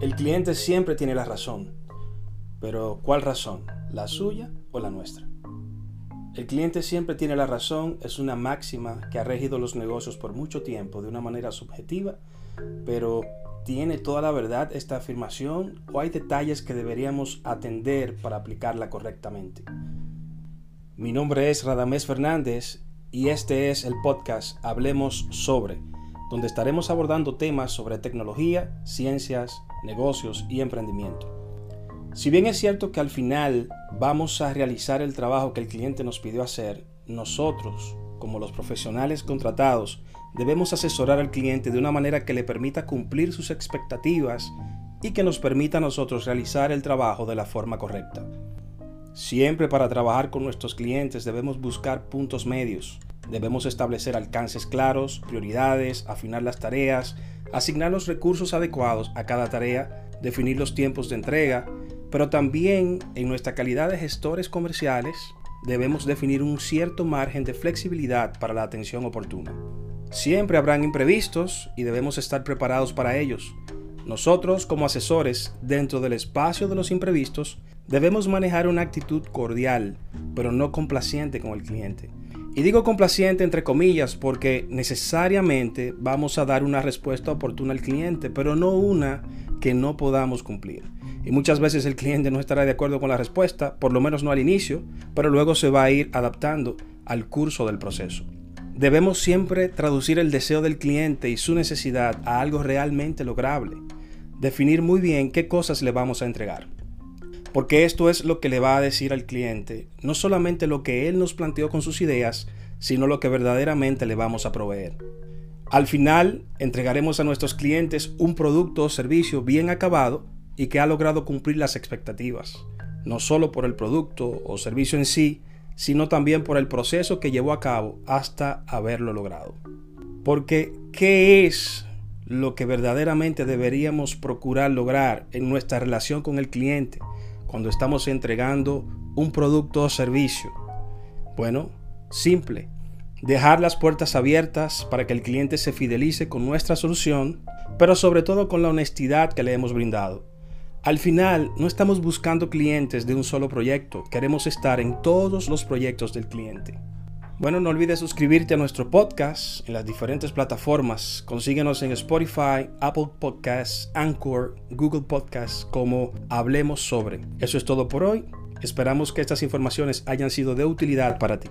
El cliente siempre tiene la razón, pero ¿cuál razón? ¿La suya o la nuestra? El cliente siempre tiene la razón es una máxima que ha regido los negocios por mucho tiempo de una manera subjetiva, pero ¿tiene toda la verdad esta afirmación o hay detalles que deberíamos atender para aplicarla correctamente? Mi nombre es Radamés Fernández y este es el podcast Hablemos sobre, donde estaremos abordando temas sobre tecnología, ciencias, negocios y emprendimiento. Si bien es cierto que al final vamos a realizar el trabajo que el cliente nos pidió hacer, nosotros, como los profesionales contratados, debemos asesorar al cliente de una manera que le permita cumplir sus expectativas y que nos permita a nosotros realizar el trabajo de la forma correcta. Siempre para trabajar con nuestros clientes debemos buscar puntos medios, debemos establecer alcances claros, prioridades, afinar las tareas, asignar los recursos adecuados a cada tarea, definir los tiempos de entrega, pero también en nuestra calidad de gestores comerciales debemos definir un cierto margen de flexibilidad para la atención oportuna. Siempre habrán imprevistos y debemos estar preparados para ellos. Nosotros como asesores, dentro del espacio de los imprevistos, debemos manejar una actitud cordial, pero no complaciente con el cliente. Y digo complaciente entre comillas porque necesariamente vamos a dar una respuesta oportuna al cliente, pero no una que no podamos cumplir. Y muchas veces el cliente no estará de acuerdo con la respuesta, por lo menos no al inicio, pero luego se va a ir adaptando al curso del proceso. Debemos siempre traducir el deseo del cliente y su necesidad a algo realmente lograble. Definir muy bien qué cosas le vamos a entregar. Porque esto es lo que le va a decir al cliente, no solamente lo que él nos planteó con sus ideas, sino lo que verdaderamente le vamos a proveer. Al final, entregaremos a nuestros clientes un producto o servicio bien acabado y que ha logrado cumplir las expectativas, no solo por el producto o servicio en sí, sino también por el proceso que llevó a cabo hasta haberlo logrado. Porque, ¿qué es lo que verdaderamente deberíamos procurar lograr en nuestra relación con el cliente? Cuando estamos entregando un producto o servicio? Bueno, simple. Dejar las puertas abiertas para que el cliente se fidelice con nuestra solución, pero sobre todo con la honestidad que le hemos brindado. Al final, no estamos buscando clientes de un solo proyecto, queremos estar en todos los proyectos del cliente. Bueno, no olvides suscribirte a nuestro podcast en las diferentes plataformas. Consíguenos en Spotify, Apple Podcasts, Anchor, Google Podcasts como Hablemos sobre. Eso es todo por hoy. Esperamos que estas informaciones hayan sido de utilidad para ti.